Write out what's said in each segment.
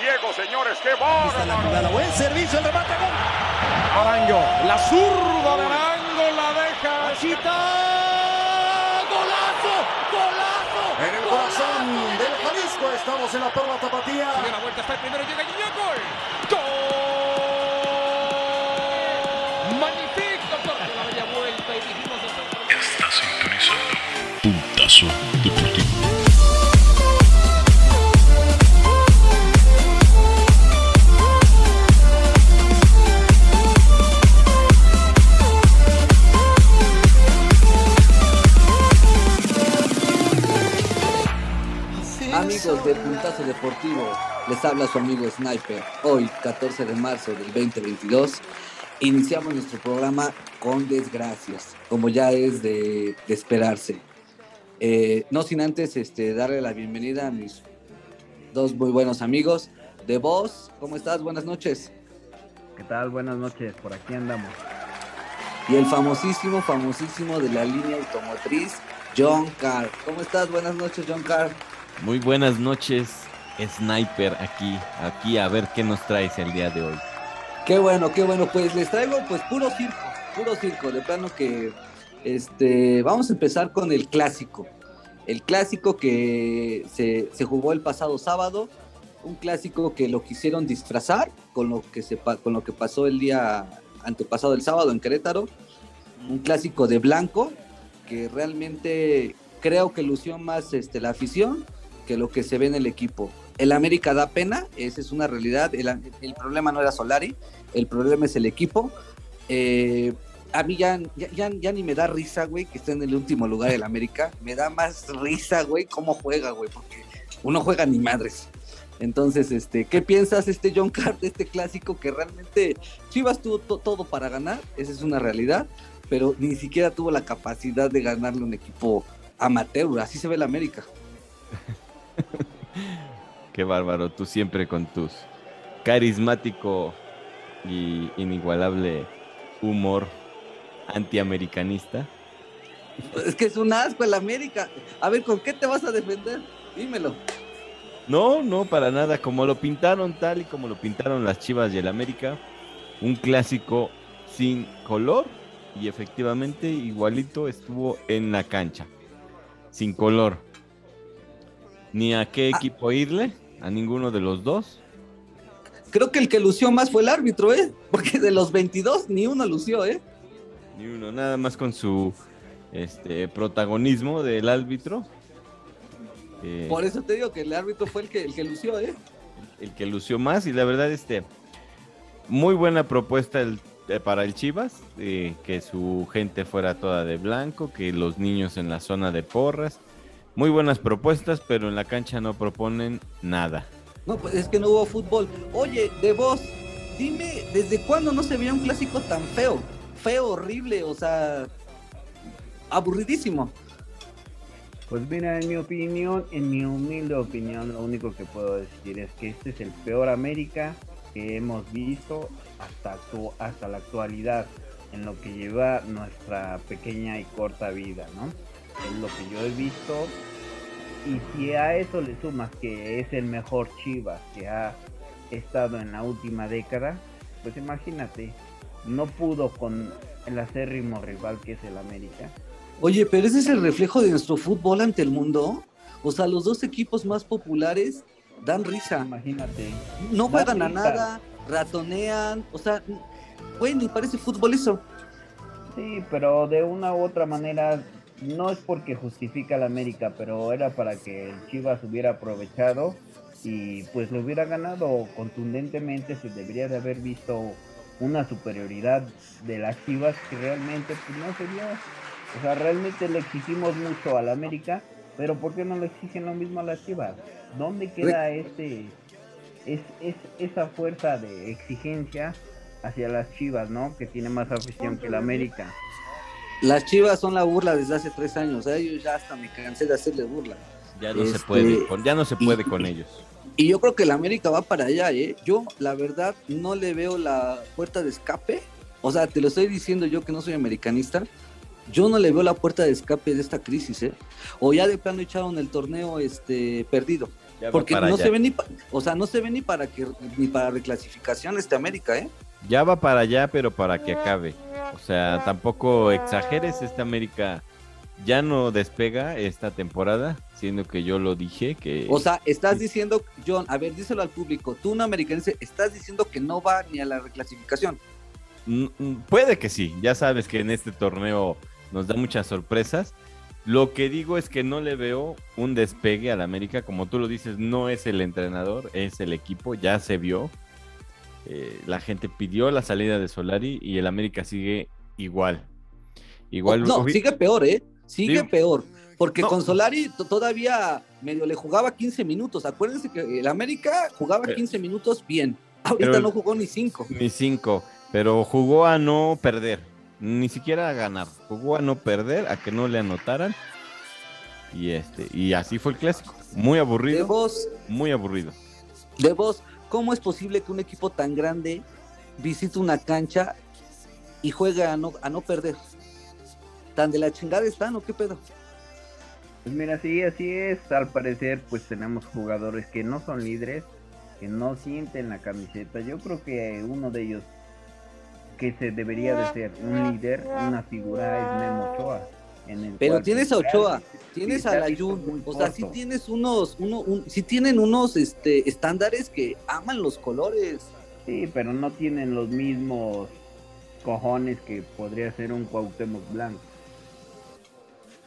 ciego, señores. ¡Qué bárbaro! Buen servicio, el remate, gol. Arango, la zurda de Arango la deja. Chita. ¡Golazo! ¡Golazo! En el corazón del Jalisco estamos en la perla tapatía. Sigue la vuelta, está el primero, llega Guiñac, gol. ¡Gol! Magnífico, porque la bella vuelta y dijimos Está sintonizando Puntazo Deportivo. De Puntazo Deportivo, les habla su amigo Sniper. Hoy, 14 de marzo del 2022, iniciamos nuestro programa con desgracias, como ya es de, de esperarse. Eh, no sin antes este, darle la bienvenida a mis dos muy buenos amigos. De vos, ¿cómo estás? Buenas noches. ¿Qué tal? Buenas noches, por aquí andamos. Y el famosísimo, famosísimo de la línea automotriz, John Carr. ¿Cómo estás? Buenas noches, John Carr. Muy buenas noches, Sniper, aquí, aquí a ver qué nos traes el día de hoy. Qué bueno, qué bueno. Pues les traigo pues puro circo, puro circo. De plano que este, vamos a empezar con el clásico. El clásico que se, se jugó el pasado sábado. Un clásico que lo quisieron disfrazar con lo que, se, con lo que pasó el día antepasado el sábado en Querétaro. Un clásico de blanco que realmente creo que lució más este, la afición que lo que se ve en el equipo. El América da pena, esa es una realidad. El, problema no era Solari, el problema es el equipo. Eh, a mí ya, ni me da risa, güey, que esté en el último lugar del América. Me da más risa, güey, cómo juega, güey, porque uno juega ni madres. Entonces, este, ¿qué piensas, este John Carr, de este clásico que realmente Chivas tuvo to- todo para ganar? Esa es una realidad, pero ni siquiera tuvo la capacidad de ganarle un equipo amateur. Así se ve el América. Qué bárbaro, tú siempre con tus carismático y inigualable humor antiamericanista. Es que es un asco el América. A ver, ¿con qué te vas a defender? Dímelo. No, no, para nada, como lo pintaron tal y como lo pintaron las Chivas y el América, un clásico sin color y efectivamente igualito estuvo en la cancha, sin color. Ni a qué equipo irle, a ninguno de los dos. Creo que el que lució más fue el árbitro, ¿eh? Porque de los 22 ni uno lució, ¿eh? Ni uno, nada más con su este protagonismo del árbitro. eh, Por eso te digo que el árbitro fue el que, el que lució, ¿eh? el que lució más y la verdad este muy buena propuesta el- eh, para el Chivas eh, que su gente fuera toda de blanco que los niños en la zona de porras muy buenas propuestas pero en la cancha no proponen nada No, pues es que no hubo fútbol. Oye, de vos, dime, ¿desde cuándo no se veía un clásico tan feo? Feo, horrible, o sea, aburridísimo. Pues mira, en mi opinión, en mi humilde opinión, lo único que puedo decir es que este es el peor América que hemos visto hasta, hasta la actualidad, en lo que lleva nuestra pequeña y corta vida, ¿no? Es lo que yo he visto. Y si a eso le sumas que es el mejor Chivas que ha estado en la última década, pues imagínate, no pudo con el acérrimo rival que es el América. Oye, pero ese es el reflejo de nuestro fútbol ante el mundo. O sea, los dos equipos más populares dan risa. Imagínate. No juegan a nada, ratonean, o sea, güey, ni parece fútbol eso. Sí, pero de una u otra manera, no es porque justifica la América, pero era para que el Chivas hubiera aprovechado y pues lo hubiera ganado contundentemente. Se debería de haber visto una superioridad de las Chivas que realmente pues, no se vio. O sea, realmente le exigimos mucho a la América, pero ¿por qué no le exigen lo mismo a las Chivas? ¿Dónde queda este es, es esa fuerza de exigencia hacia las Chivas, ¿no? Que tiene más afición que la América. Las chivas son la burla desde hace tres años. A ellos ya hasta me cansé de hacerle burla. ya no se Este, puede con, ya no se puede y- con ellos Y yo creo que la América va para allá, ¿eh? Yo, la verdad, no le veo la puerta de escape. O sea, te lo estoy diciendo yo que no soy americanista. Yo no le veo la puerta de escape de esta crisis, ¿eh? O ya de plano echaron el torneo este, perdido. Ya Porque no allá. se ve ni, pa- o sea, no se ve ni para que ni para reclasificación este América, ¿eh? Ya va para allá, pero para que acabe. O sea, tampoco exageres, esta América ya no despega esta temporada, siendo que yo lo dije que O sea, estás diciendo, John, a ver, díselo al público, tú un americanense, estás diciendo que no va ni a la reclasificación. Mm, mm, Puede que sí, ya sabes que en este torneo nos da muchas sorpresas. Lo que digo es que no le veo un despegue al América, como tú lo dices, no es el entrenador, es el equipo, ya se vio. Eh, la gente pidió la salida de Solari y el América sigue igual. Igual. no, sigue peor, ¿eh? Sigue Sí. peor. Porque No. con Solari to- todavía medio le jugaba 15 minutos. Acuérdense que el América jugaba Pero- 15 minutos bien. Ahorita pero- no jugó ni 5. Ni cinco, pero jugó a no perder, ni siquiera a ganar. Jugó a no perder, a que no le anotaran. Y este, y así fue el clásico. Muy De aburrido, vos, muy aburrido. de vos, ¿cómo es posible que un equipo tan grande visite una cancha y juegue a no, a no perder? ¿Tan de la chingada están o qué pedo? Pues mira, sí, así es. Al parecer, pues tenemos jugadores que no son líderes, que no sienten la camiseta. Yo creo que uno de ellos que se debería de ser un líder, una figura, es Memo Ochoa. En el Pero tienes a Ochoa, tienes a la Jun, o sea, sí tienes unos, uno, un, sí tienen unos este, estándares que aman los colores. Sí, pero no tienen los mismos cojones que podría ser un Cuauhtémoc Blanco.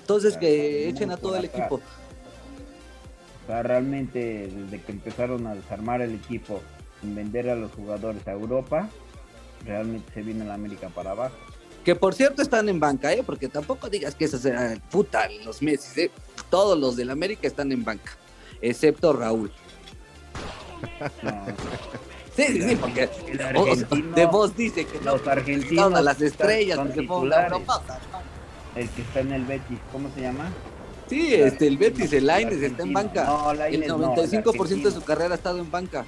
Entonces que echen a todo el atrás. equipo. O sea, realmente desde que empezaron a desarmar el equipo, en vender a los jugadores a Europa, realmente se viene la América para abajo. Que por cierto están en banca, ¿eh? Porque tampoco digas que esos eran puta los Messi, ¿eh? Todos los del América están en banca, excepto Raúl. No, Sí, sí, sí, porque el de vos dice que no, los argentinos todas las estrellas el que está en el Betis, ¿cómo se llama? Sí, este, el Betis, el Lainez está en banca. No, El Lainez no, el 95% de su carrera ha estado en banca.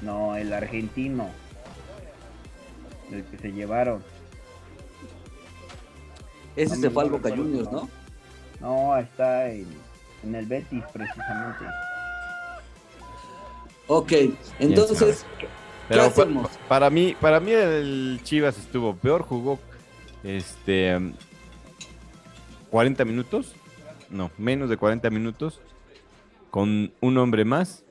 No, el argentino. El que se llevaron. Ese No se fue al no Boca Juniors, ¿no? No, está en, en el Betis precisamente. Ok, entonces, ¿qué Pero pa- hacemos? para mí, para mí el Chivas estuvo peor, jugó este um, 40 minutos, no, menos de 40 minutos, con un hombre más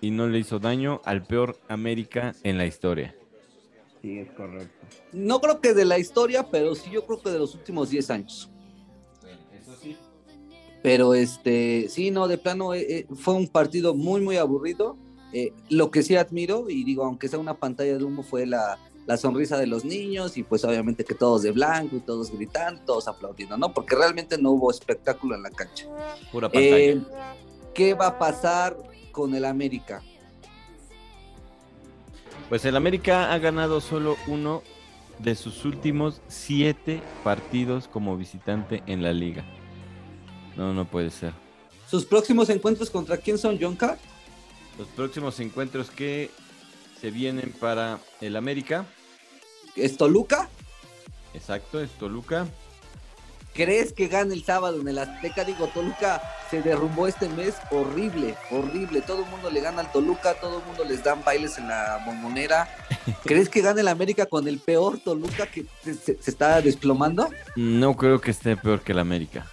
y no le hizo daño al peor América en la historia. Sí, es correcto. No creo que de la historia, pero sí yo creo que de los últimos 10 años. Pero este, sí, no, de plano eh, eh, fue un partido muy, muy aburrido. Eh, lo que sí admiro, y digo, aunque sea una pantalla de humo, fue la, la sonrisa de los niños y pues obviamente que todos de blanco y todos gritando, todos aplaudiendo, ¿no? Porque realmente no hubo espectáculo en la cancha. Pura pantalla. Eh, ¿Qué va a pasar con el América? Pues el América ha ganado solo uno de sus últimos siete partidos como visitante en la liga. No, no puede ser. ¿Sus próximos encuentros contra quién son, Jonka? Los próximos encuentros que se vienen para el América, ¿Es Toluca? exacto, es Toluca. ¿Crees que gane el sábado en el Azteca? Digo, Toluca se derrumbó este mes horrible, horrible. Todo el mundo le gana al Toluca, todo el mundo les dan bailes en la bombonera. ¿Crees que gane el América con el peor Toluca que se, se- se está desplomando? No creo que esté peor que el América.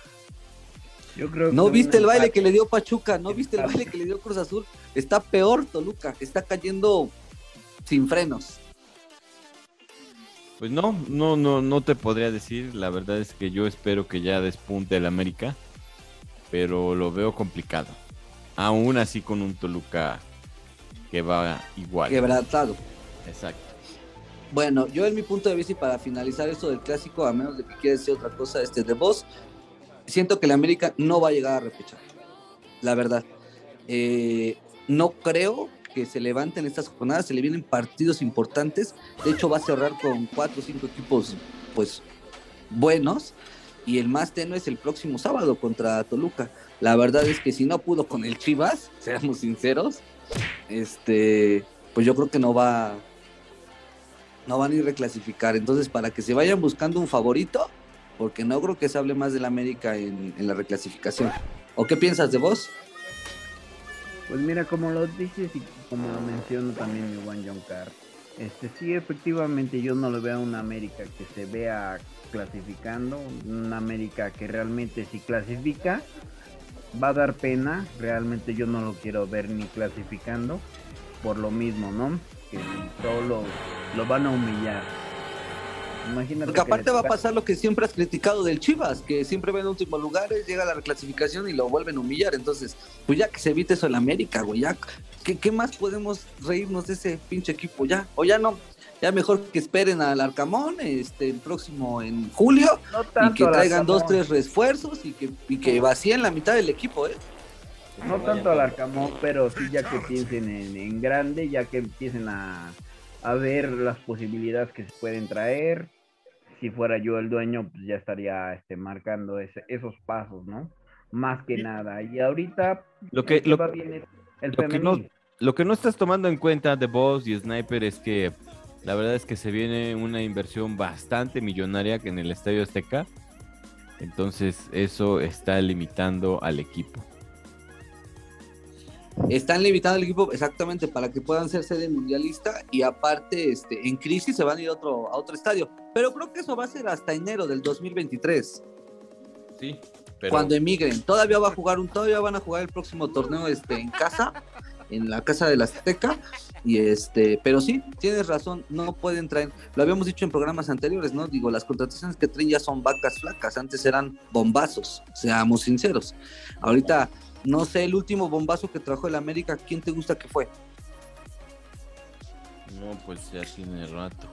Yo creo que ¿No viste el baile que le dio Pachuca? ¿No viste el baile que le dio Cruz Azul? Está peor Toluca, está cayendo sin frenos. Pues no, no, no, no te podría decir. La verdad es que yo espero que ya despunte el América, pero lo veo complicado. Aún así con un Toluca que va igual. Quebrantado. Exacto. Bueno, yo en mi punto de vista y para finalizar esto del clásico, a menos de que quieras decir otra cosa, este de vos, siento que el América no va a llegar a repechar. La verdad. Eh, no creo que se levanten estas jornadas, se le vienen partidos importantes. De hecho, va a cerrar con cuatro o cinco equipos, pues, buenos. Y el más tenue es el próximo sábado contra Toluca. La verdad es que si no pudo con el Chivas, seamos sinceros, este, pues yo creo que no va, no van a ir reclasificar. Entonces, para que se vayan buscando un favorito, porque no creo que se hable más del América en, en la reclasificación. ¿O qué piensas de vos? Pues mira, como lo dices y como lo menciono también mi buen John Carr, este sí efectivamente yo no lo veo a una América que se vea clasificando, una América que realmente si clasifica va a dar pena, realmente yo no lo quiero ver ni clasificando por lo mismo, ¿no? Que solo lo van a humillar. Imagínate Porque que aparte les va a pasar lo que siempre has criticado del Chivas, que siempre ven últimos lugares, llega a la reclasificación y lo vuelven a humillar. Entonces, pues ya que se evite eso en América, güey, ya, ¿qué, qué más podemos reírnos de ese pinche equipo? Ya, o ya no, ya mejor que esperen al Arcamón este, el próximo en julio no y tanto que al traigan dos, tres refuerzos y que, y que vacíen la mitad del equipo, ¿eh? No tanto al Arcamón, pero sí ya que piensen en, en grande, ya que empiecen a, a ver las posibilidades que se pueden traer. Si fuera yo el dueño, pues ya estaría este, marcando ese- esos pasos, ¿no? Más que nada. Y ahorita Lo que, el lo, el que no- lo que no estás tomando en cuenta de Boss y Sniper es que la verdad es que se viene una inversión bastante millonaria que en el Estadio Azteca. Entonces eso está limitando al equipo. Están limitando el equipo exactamente para que puedan ser sede mundialista y aparte este, en crisis se van a ir a otro, a otro estadio. Pero creo que eso va a ser hasta enero del 2023, Sí, cuando emigren. Todavía va a jugar un, todavía van a jugar el próximo torneo este, en casa, en la casa de la Azteca. Y este, pero sí, tienes razón, no pueden traer, lo habíamos dicho en programas anteriores, ¿no? Digo, las contrataciones que traen ya son vacas flacas, antes eran bombazos, seamos sinceros. Ahorita, no sé, el último bombazo que trajo el América, ¿quién te gusta que fue? No, pues ya tiene rato.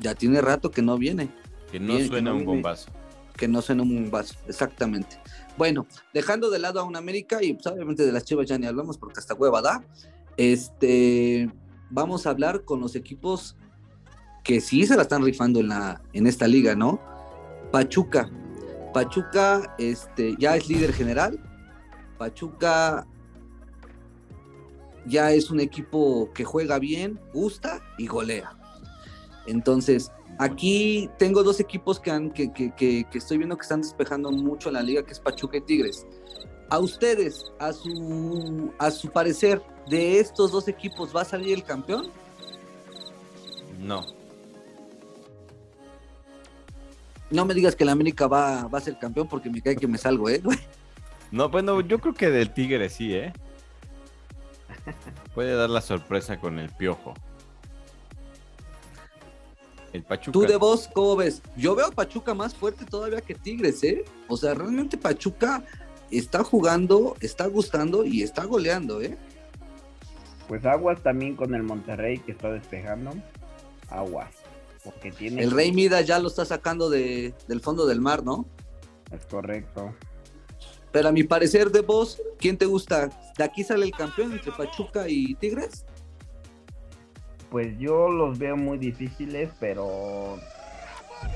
Ya tiene rato que no viene, Que no Bien, que suena no un viene. bombazo. que no suena un bombazo, exactamente. Bueno, dejando de lado a un América y pues, obviamente de las Chivas ya ni hablamos porque hasta hueva da. Este, vamos a hablar con los equipos que sí se la están rifando en la en esta liga, ¿no? Pachuca. Pachuca este ya es líder general. Pachuca ya es un equipo que juega bien, gusta y golea. Entonces, Aquí tengo dos equipos que, han, que, que, que, que estoy viendo que están despejando mucho en la liga, que es Pachuca y Tigres. A ustedes, a su, a su parecer, de estos dos equipos, ¿va a salir el campeón? No. No me digas que la América va, va a ser campeón porque me cae que me salgo, ¿eh? No, bueno, yo creo que del Tigre sí, ¿eh? Puede dar la sorpresa con el piojo. El Pachuca. Tú de vos, ¿cómo ves? Yo veo a Pachuca más fuerte todavía que Tigres, ¿eh? O sea, realmente Pachuca está jugando, está gustando y está goleando, ¿eh? Pues aguas también con el Monterrey que está despejando. Aguas. Porque tiene. El Rey Midas ya lo está sacando de, del fondo del mar, ¿no? Es correcto. Pero a mi parecer, de vos, ¿quién te gusta? ¿De aquí sale el campeón entre Pachuca y Tigres? Pues yo los veo muy difíciles, pero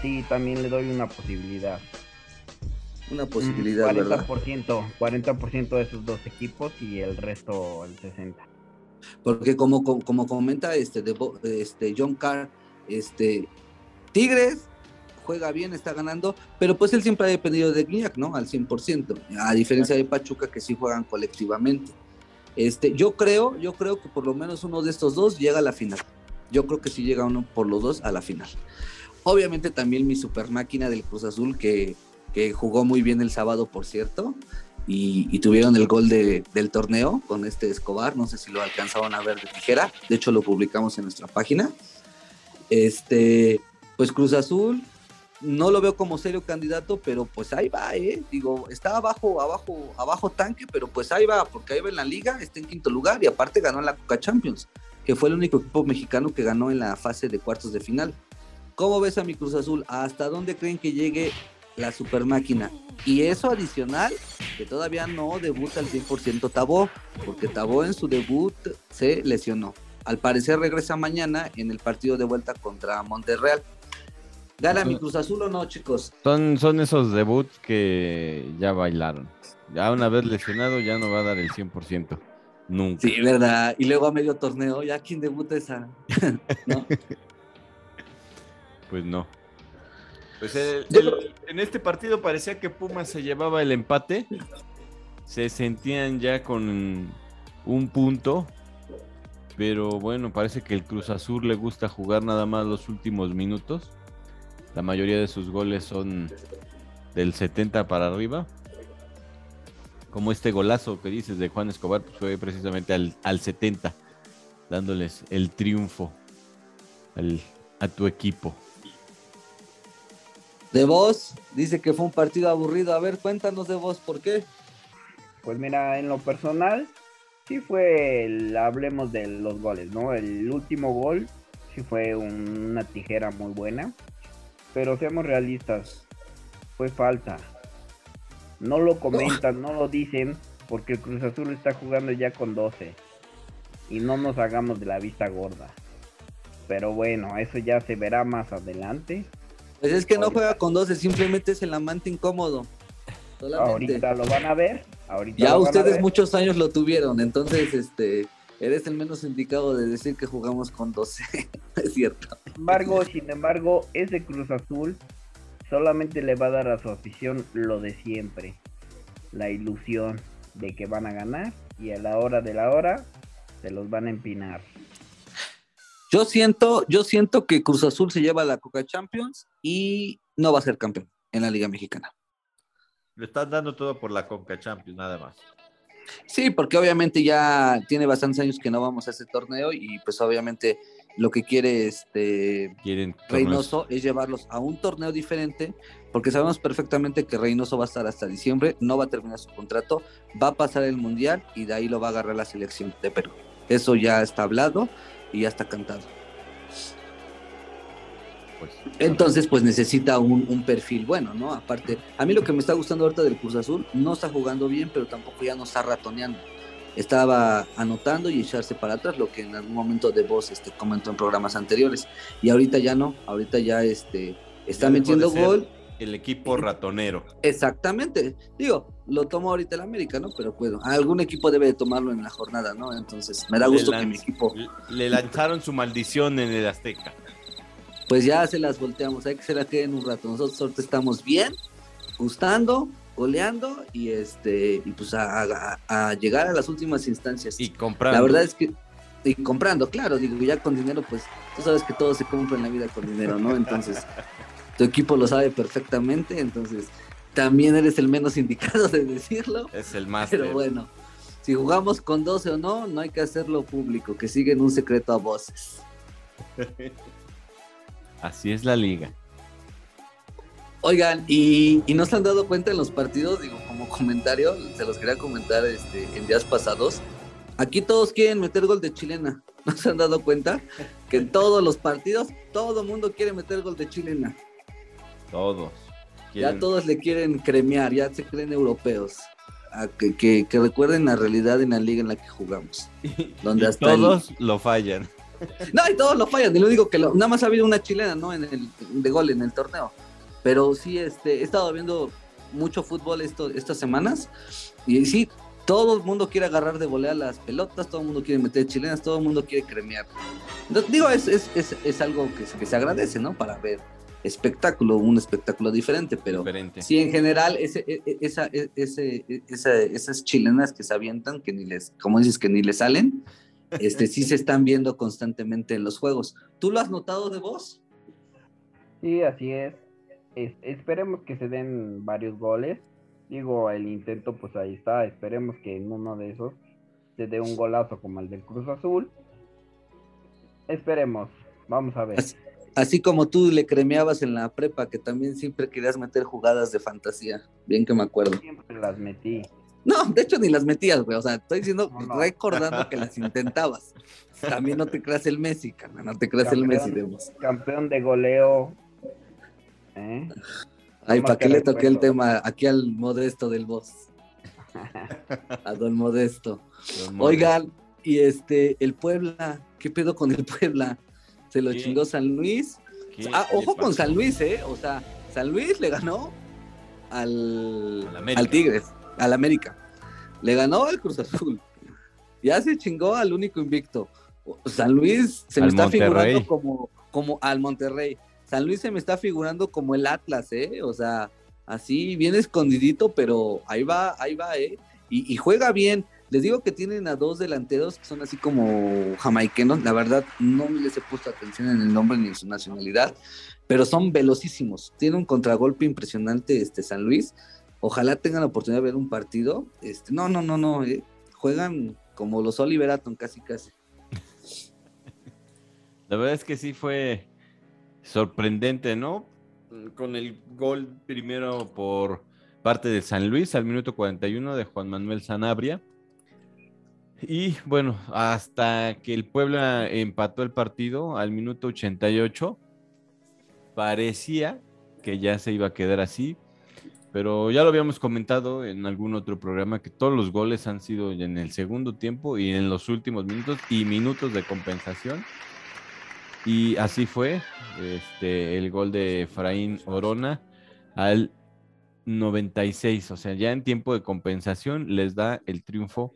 sí, también le doy una posibilidad. Una posibilidad, ¿verdad? 40%, 40% de esos dos equipos y el resto el 60%. Porque como, como, como comenta este, de, este John Carr, este Tigres juega bien, está ganando, pero pues él siempre ha dependido de Guiñac, ¿no? Al 100%, a diferencia de Pachuca que sí juegan colectivamente. Este, yo creo, yo creo que por lo menos uno de estos dos llega a la final. Yo creo que sí llega uno por los dos a la final. Obviamente también mi super máquina del Cruz Azul que, que jugó muy bien el sábado, por cierto, y, tuvieron el gol de- del torneo con este Escobar, no sé si lo alcanzaban a ver de tijera, de hecho lo publicamos en nuestra página. Este, pues Cruz Azul, no lo veo como serio candidato, pero pues ahí va, ¿eh? Digo, está abajo, abajo, abajo tanque, pero pues ahí va, porque ahí va en la liga, está en quinto lugar y aparte ganó en la Coca Champions, que fue el único equipo mexicano que ganó en la fase de cuartos de final. ¿Cómo ves a mi Cruz Azul? ¿Hasta dónde creen que llegue la super máquina? Y eso adicional, que todavía no debuta al 100% Tabó, porque Tabó en su debut se lesionó. Al parecer regresa mañana en el partido de vuelta contra Monterreal. ¿Gana mi Cruz Azul o no, chicos? Son, son esos debuts que ya bailaron. Ya una vez lesionado ya no va a dar el 100%. Nunca. Sí, verdad. Y luego a medio torneo, ¿ya quién debuta esa? ¿No? Pues no. Pues el- Yo el- en este partido parecía que Pumas se llevaba el empate. Se sentían ya con, un punto. Pero bueno, parece que el Cruz Azul le gusta jugar nada más los últimos minutos. La mayoría de sus goles son del 70 para arriba. Como este golazo que dices de Juan Escobar, pues fue precisamente al, al 70, dándoles el triunfo al- a tu equipo. De vos, dice que fue un partido aburrido. A ver, cuéntanos de vos, ¿por qué? Pues mira, en lo personal, sí fue, el- hablemos de los goles, ¿no? El último gol sí fue un- una tijera muy buena, pero seamos realistas, fue falta. No lo comentan, no lo dicen, porque el Cruz Azul está jugando ya con 12. Y no nos hagamos de la vista gorda. Pero bueno, eso ya se verá más adelante. Pues es que no juega con 12, simplemente es el amante incómodo. Solamente. Ahorita lo van a ver. Ahorita Ya ustedes ver. muchos años lo tuvieron, entonces este eres el menos indicado de decir que jugamos con 12. es cierto. Sin embargo, sin embargo, ese Cruz Azul solamente le va a dar a su afición lo de siempre. La ilusión de que van a ganar y a la hora de la hora se los van a empinar. Yo siento, yo siento que Cruz Azul se lleva la Coca Champions y no va a ser campeón en la Liga Mexicana. Le están dando todo por la Conca Champions, nada más. Sí, porque obviamente ya tiene bastantes años que no vamos a ese torneo y pues obviamente lo que quiere este Quieren Reynoso es llevarlos a un torneo diferente, porque sabemos perfectamente que Reynoso va a estar hasta diciembre, no va a terminar su contrato, va a pasar el mundial y de ahí lo va a agarrar la selección de Perú. Eso ya está hablado y ya está cantado. Pues, Entonces, pues necesita un, un perfil bueno, ¿no? Aparte, a mí lo que me está gustando ahorita del Cruz Azul, no está jugando bien, pero tampoco ya no está ratoneando. Estaba anotando y echarse para atrás, lo que en algún momento de voz este, comentó en programas anteriores. Y ahorita ya no, ahorita ya este, está Ya metiendo gol. El equipo ratonero. Exactamente. Digo, lo tomo ahorita el América, ¿no? Pero bueno, algún equipo debe de tomarlo en la jornada, ¿no? Entonces, me da gusto que mi equipo, Le lanzaron su maldición en el Azteca. Pues ya se las volteamos, hay que se la queden un rato. Nosotros ahorita estamos bien, gustando, goleando y este, y pues a, a- a llegar a las últimas instancias. Y comprando. La verdad es que, y comprando, claro, digo, ya con dinero, pues tú sabes que todo se compra en la vida con dinero, ¿no? Entonces, tu equipo lo sabe perfectamente, entonces también eres el menos indicado de decirlo. Es el máster. Pero bueno, si jugamos con 12 o no, no hay que hacerlo público, que siguen un secreto a voces. Así es la liga. Oigan, y, y no se han dado cuenta en los partidos, digo, como comentario, se los quería comentar este, en días pasados. Aquí todos quieren meter gol de chilena. ¿No se han dado cuenta? Que en todos los partidos todo el mundo quiere meter gol de chilena. Todos. Ya todos le quieren cremear, ya se creen europeos. A que, que- que recuerden la realidad en la liga en la que jugamos. Donde y hasta el- todos lo fallan. No, y todos lo fallan. Y lo digo que lo- nada más ha habido una chilena, ¿no? En el de gol en el torneo. Pero sí, este, he estado viendo mucho fútbol esto, estas semanas. Y sí, todo el mundo quiere agarrar de volea las pelotas, todo el mundo quiere meter chilenas, todo el mundo quiere cremear. Entonces, digo, es, es, es, es algo que, se- que se agradece, ¿no? Para ver espectáculo, un espectáculo diferente, pero Diferente. sí, en general, ese, e- e- esa, e- ese, esa- esas chilenas que se avientan, que ni les, como dices, que ni les salen, este, sí se están viendo constantemente en los juegos. ¿Tú lo has notado de vos? Sí, así es. Es- Esperemos que se den varios goles. Digo, el intento pues ahí está. Esperemos que en uno de esos se dé un golazo como el del Cruz Azul. Esperemos. Vamos a ver. Así, así como tú le cremeabas en la prepa, que también siempre querías meter jugadas de fantasía. Bien que me acuerdo. Siempre las metí. No, de hecho ni las metías, güey. O sea, estoy diciendo, No, no. recordando que las intentabas. También no te creas el Messi, carnal. No te creas el Messi de vos. Campeón de goleo. ¿Eh? Ay, ¿para qué le toqué el tema aquí al modesto del boss? A don Modesto. Oigan, y este, el Puebla, ¿qué pedo con el Puebla? Se lo ¿Qué? chingó San Luis. ¿Qué Ah, ojo con? San Luis, ¿eh? O sea, San Luis le ganó al, al Tigres, al América. Le ganó al Cruz Azul. Ya se chingó al único invicto. San Luis se me Al está Monterrey. figurando como, como al Monterrey. San Luis se me está figurando como el Atlas, ¿eh? O sea, así bien escondidito, pero ahí va, ahí va, ¿eh? Y, y juega bien. Les digo que tienen a dos delanteros que son así como jamaiquenos. La verdad, no les he puesto atención en el nombre ni en su nacionalidad, pero son velocísimos. Tiene un contragolpe impresionante este San Luis. Ojalá tengan la oportunidad de ver un partido. Este, no, no, no, no. eh, Juegan como los Oliver Atom, casi, casi. La verdad es que sí fue sorprendente, ¿no? Con el gol primero por parte de San Luis al minuto 41 de Juan Manuel Sanabria. Y bueno, hasta que el Puebla empató el partido al minuto 88, parecía que ya se iba a quedar así, pero ya lo habíamos comentado en algún otro programa que todos los goles han sido en el segundo tiempo y en los últimos minutos y minutos de compensación. Y así fue este, el gol de Efraín Orona al 96, o sea, ya en tiempo de compensación les da el triunfo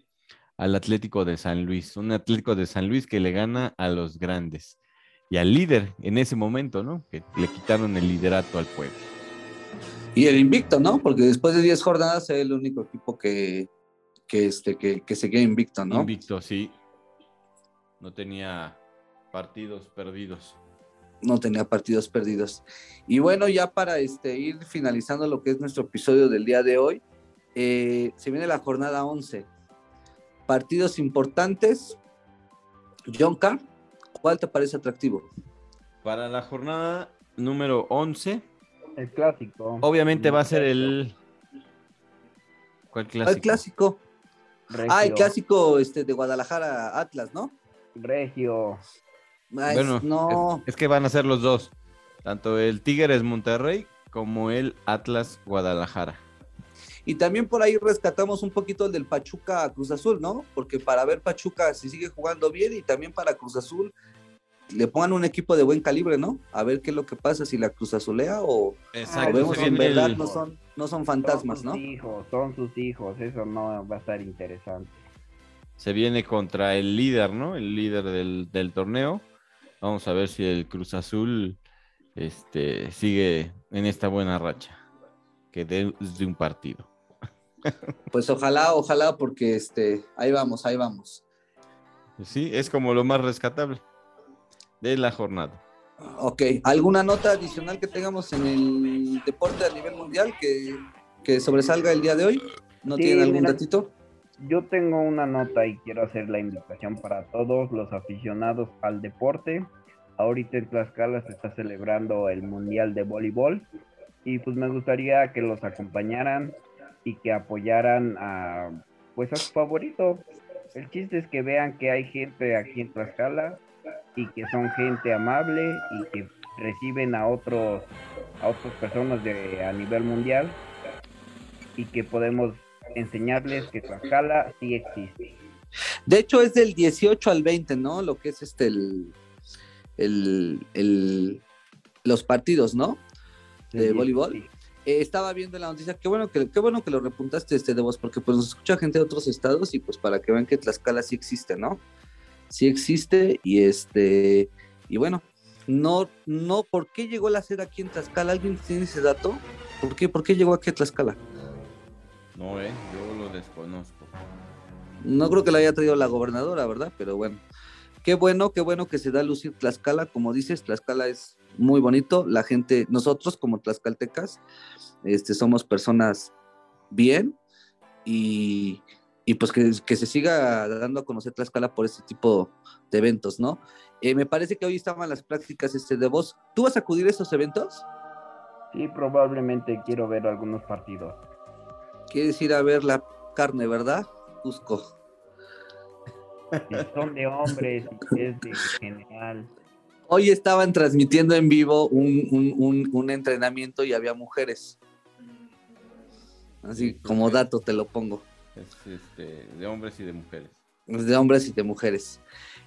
al Atlético de San Luis, un Atlético de San Luis que le gana a los grandes y al líder en ese momento, ¿no? Que le quitaron el liderato al pueblo. Y el invicto, ¿no? Porque después de 10 jornadas es el único equipo que, que, este, que, que seguía invicto, ¿no? Invicto, sí. No tenía partidos perdidos. no tenía partidos perdidos. Y bueno, ya para este, ir finalizando lo que es nuestro episodio del día de hoy, eh, se viene la jornada 11. Partidos importantes. John Carr, ¿cuál te parece atractivo? Para la jornada número 11, El clásico. obviamente va a ser el... ¿Cuál clásico? El clásico. Regio, Ah, el clásico este, de Guadalajara Atlas, ¿no? Regio. Ah, es- Bueno, no, es, es que van a ser los dos, tanto el Tigres Monterrey como el Atlas Guadalajara. Y también por ahí rescatamos un poquito el del Pachuca Cruz Azul, ¿no? Porque para ver Pachuca si sigue jugando bien y también para Cruz Azul le pongan un equipo de buen calibre, ¿no? A ver qué es lo que pasa, si la Cruz Azulea o, o Exacto, vemos se que en viene verdad el- no son, no son fantasmas, son ¿no? sus hijos, son sus hijos. Eso no va a estar interesante. se viene contra el líder, ¿no? El líder del, del torneo. Vamos a ver si el Cruz Azul este, sigue en esta buena racha, que de, es de un partido. Pues ojalá, ojalá, porque este, ahí vamos, ahí vamos. Sí, es como lo más rescatable de la jornada. Ok, ¿alguna nota adicional que tengamos en el deporte a nivel mundial que, que sobresalga el día de hoy? ¿No Sí, tienen algún mira. datito? Yo tengo una nota y quiero hacer la invitación para todos los aficionados al deporte. Ahorita en Tlaxcala se está celebrando el Mundial de Voleibol y pues me gustaría que los acompañaran y que apoyaran a pues a su favorito. El chiste es que vean que hay gente aquí en Tlaxcala y que son gente amable y que reciben a otros a otras personas de a nivel mundial y que podemos enseñarles que Tlaxcala sí existe. De hecho, es del 18 al 20, ¿no? Lo que es este el, el, el- los partidos, ¿no? De Sí, voleibol. sí. Eh, estaba viendo la noticia, qué bueno que, qué bueno que lo repuntaste este de vos, porque pues nos escucha gente de otros estados y pues para que vean que Tlaxcala sí existe, ¿no? Sí existe y este, y bueno, no, no, ¿por qué llegó la sede aquí en Tlaxcala? ¿Alguien tiene ese dato? ¿Por qué, por qué llegó aquí a Tlaxcala? No, eh, yo lo desconozco. No creo que la haya traído la gobernadora, ¿verdad? Pero bueno, qué bueno, qué bueno que se da a lucir Tlaxcala. Como dices, Tlaxcala es muy bonito. La gente, nosotros como tlaxcaltecas, este, somos personas bien y, y pues que, que se siga dando a conocer Tlaxcala por este tipo de eventos, ¿no? Eh, me parece que hoy estaban las prácticas este, de voz. ¿Tú vas a acudir a esos eventos? Sí, probablemente quiero ver algunos partidos. Quieres ir a ver la carne, ¿verdad? Cusco. Son de hombres, es de general. Hoy estaban transmitiendo en vivo un, un- un- un entrenamiento y había mujeres. Así como dato te lo pongo. Es este, de hombres y de mujeres. Es de hombres y de mujeres.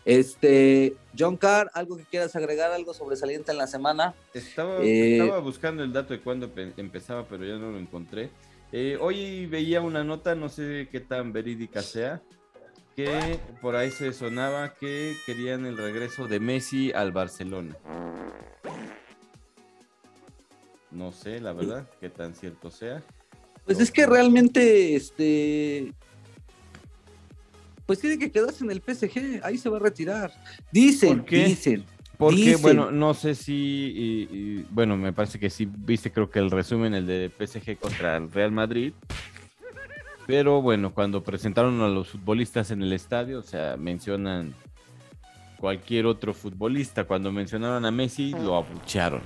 Este, John Carr, ¿algo que quieras agregar? ¿Algo sobresaliente en la semana? Estaba, Eh, estaba buscando el dato de cuándo pe- empezaba, pero ya no lo encontré. Eh, hoy veía una nota, no sé qué tan verídica sea, que por ahí se sonaba que querían el regreso de Messi al Barcelona. No sé, la verdad, qué tan cierto sea. Pues es que realmente, este, pues tiene que quedarse en el PSG, ahí se va a retirar. Dicen, ¿Por qué? dicen. Porque, Dicen. bueno, no sé si, y- y, bueno, me parece que sí viste, creo que el resumen, el de PSG contra el Real Madrid. Pero bueno, cuando presentaron a los futbolistas en el estadio, o sea, mencionan cualquier otro futbolista. Cuando mencionaron a Messi, lo abuchearon.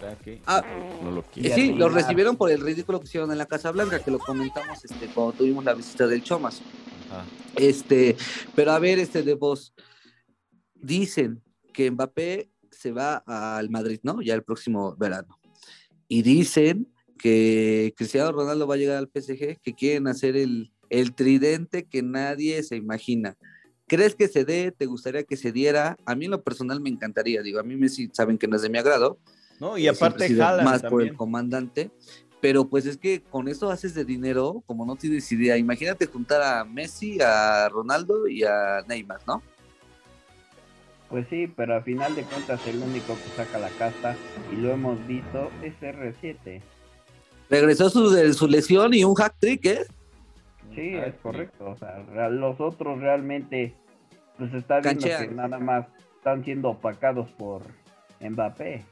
Sea que Ah, no lo quieren. sí, lo recibieron por el ridículo que hicieron en la Casa Blanca, que lo comentamos este, cuando tuvimos la visita del Chomas. Ajá. Este, pero a ver, este de vos, dicen que Mbappé se va al Madrid, ¿no? Ya el próximo verano. Y dicen que Cristiano Ronaldo va a llegar al PSG, que quieren hacer el, el tridente que nadie se imagina. ¿Crees que se dé? ¿Te gustaría que se diera? A mí en lo personal me encantaría, digo, a mí Messi saben que no es de mi agrado, No, y aparte más por el comandante, pero pues es que con eso haces de dinero como no tienes idea. Imagínate juntar a Messi, a Ronaldo y a Neymar, ¿no? Pues sí, pero a final de cuentas el único que saca la casta, y lo hemos visto, es R7. Regresó su, de su lesión y un hack trick, ¿eh? Sí, Ah, es correcto. O sea, los otros realmente, pues está viendo Canchean. que nada más están siendo opacados por Mbappé.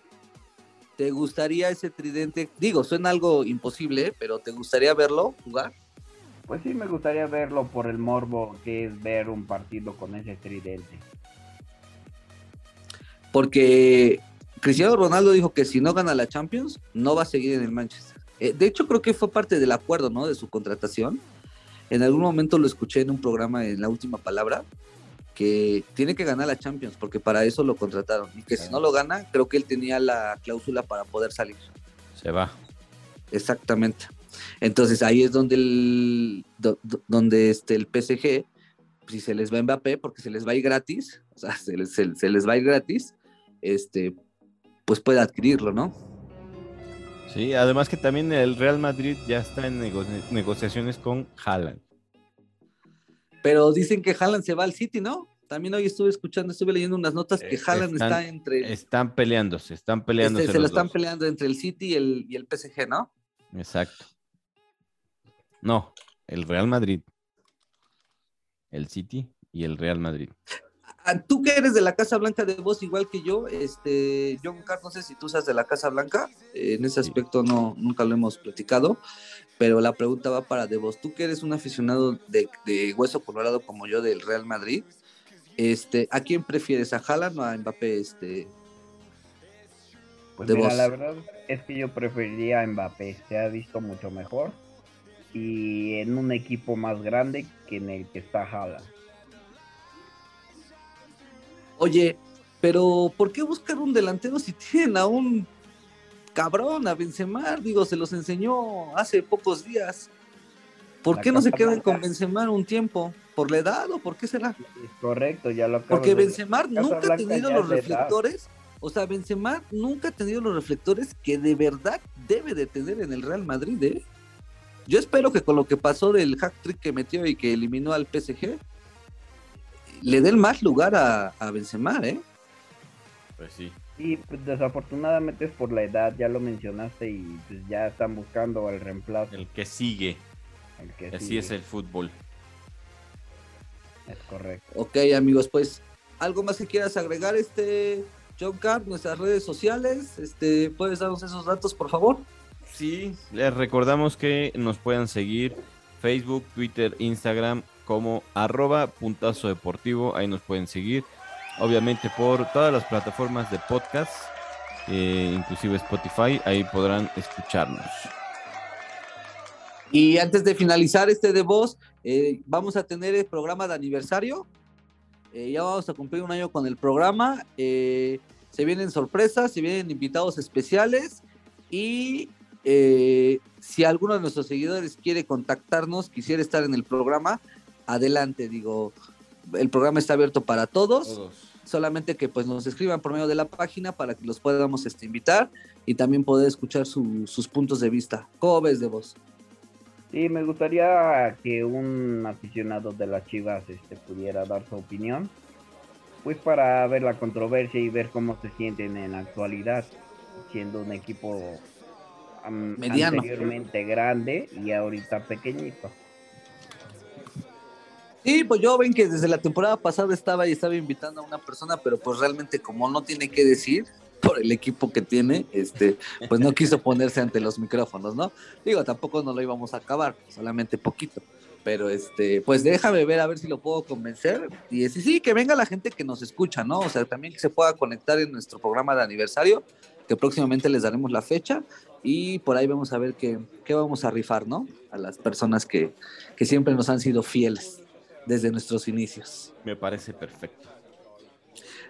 ¿Te gustaría ese tridente? Digo, suena algo imposible, pero ¿te gustaría verlo jugar? Pues sí, me gustaría verlo por el morbo que es ver un partido con ese tridente. Porque Cristiano Ronaldo dijo que si no gana la Champions, no va a seguir en el Manchester. Eh, de hecho, creo que fue parte del acuerdo, ¿no? De su contratación. En algún momento lo escuché en un programa en la última palabra, que tiene que ganar la Champions, porque para eso lo contrataron. Y que si no lo gana, creo que él tenía la cláusula para poder salir. Se va. Exactamente. Entonces ahí es donde el, do- do- donde este, el PSG, si se les va Mbappé, porque se les va a ir gratis, o sea, se les, se- se les va a ir gratis, este, pues puede adquirirlo, ¿no? Sí, además que también el Real Madrid ya está en nego- negociaciones con Haaland. Pero dicen que Haaland se va al City, ¿no? También hoy estuve escuchando, estuve leyendo unas notas que Eh, Haaland están- está entre... Están peleándose, están peleándose. este, se lo están dos. peleando entre el City y el, y el PSG, ¿no? Exacto. No, el Real Madrid. El City y el Real Madrid. Ah, Tú que eres de la Casa Blanca de vos, igual que yo, este, John Carr, no sé si tú seas de la Casa Blanca, en ese aspecto no, nunca lo hemos platicado, pero la pregunta va para de vos. Tú que eres un aficionado de, de hueso colorado como yo del Real Madrid, este, ¿a quién prefieres? ¿A Haaland o a Mbappé? Este, Pues De mira, vos. la verdad es que yo preferiría a Mbappé. Se ha visto mucho mejor. Y en un equipo más grande que en el que está Haaland. Oye, pero ¿por qué buscar un delantero si tienen a un cabrón, a Benzema? Digo, se los enseñó hace pocos días. ¿Por La qué no se quedan con. Benzema un tiempo? ¿Por la edad o por qué será? Correcto, ya lo acabo Porque de Benzema nunca ha tenido los edad. reflectores. O sea, Benzema nunca ha tenido los reflectores que de verdad debe de tener en el Real Madrid, ¿eh? Yo espero que con lo que pasó del hack trick que metió y que eliminó al PSG, le den más lugar a, a Benzema, ¿eh? Pues sí. Y pues, desafortunadamente es por la edad, ya lo mencionaste y pues ya están buscando el reemplazo. El que sigue. el que Así sigue. es el fútbol. Es correcto. Ok, amigos, pues, ¿algo más que quieras agregar, este John Carr, nuestras redes sociales? Este, ¿Puedes darnos esos datos, por favor? Sí, les recordamos que nos puedan seguir Facebook, Twitter, Instagram como arroba puntazo deportivo. Ahí nos pueden seguir. Obviamente por todas las plataformas de podcast, eh, inclusive Spotify, ahí podrán escucharnos. Y antes de finalizar este de voz, eh, vamos a tener el programa de aniversario. Eh, ya vamos a cumplir un año con el programa. Se vienen sorpresas, se vienen invitados especiales. Y si alguno de nuestros seguidores quiere contactarnos, quisiera estar en el programa, adelante. Digo, el programa está abierto para todos. Solamente que pues nos escriban por medio de la página para que los podamos este, invitar y también poder escuchar su- sus puntos de vista. ¿Cómo ves de vos? Sí, me gustaría que un aficionado de las Chivas este, pudiera dar su opinión, pues para ver la controversia y ver cómo se sienten en la actualidad, siendo un equipo Mediano. anteriormente grande y ahorita pequeñito. Sí, pues yo ven que desde la temporada pasada estaba y estaba invitando a una persona, pero pues realmente como no tiene que decir por el equipo que tiene, este, pues no quiso ponerse ante los micrófonos, ¿no? Digo, tampoco no lo íbamos a acabar, solamente poquito. Pero este, pues déjame ver a ver si lo puedo convencer. Y sí, sí, que venga la gente que nos escucha, ¿no? O sea, también que se pueda conectar en nuestro programa de aniversario, que próximamente les daremos la fecha. Y por ahí vamos a ver qué, qué vamos a rifar, ¿no? A las personas que, que siempre nos han sido fieles desde nuestros inicios. Me parece perfecto.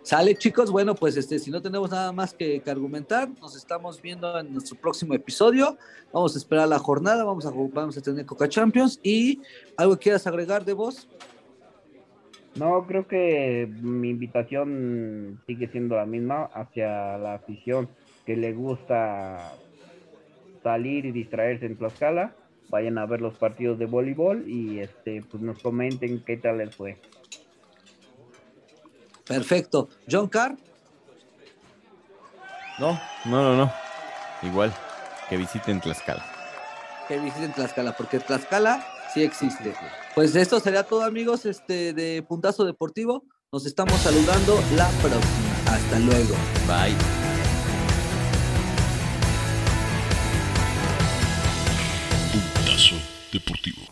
Sale, chicos. Bueno, pues este, si no tenemos nada más que, que, argumentar, nos estamos viendo en nuestro próximo episodio. Vamos a esperar la jornada, vamos a, vamos a tener Coca Champions. ¿Y algo que quieras agregar de vos? No, creo que mi invitación sigue siendo la misma hacia la afición que le gusta salir y distraerse en Tlaxcala. Vayan a ver los partidos de voleibol y este pues nos comenten qué tal les fue. Perfecto. John Carr. No, no, no, no. Igual, que visiten Tlaxcala. Que visiten Tlaxcala, porque Tlaxcala sí existe. Pues esto sería todo, amigos, este de Puntazo Deportivo. Nos estamos saludando la próxima. Hasta luego. Bye. Deportivo.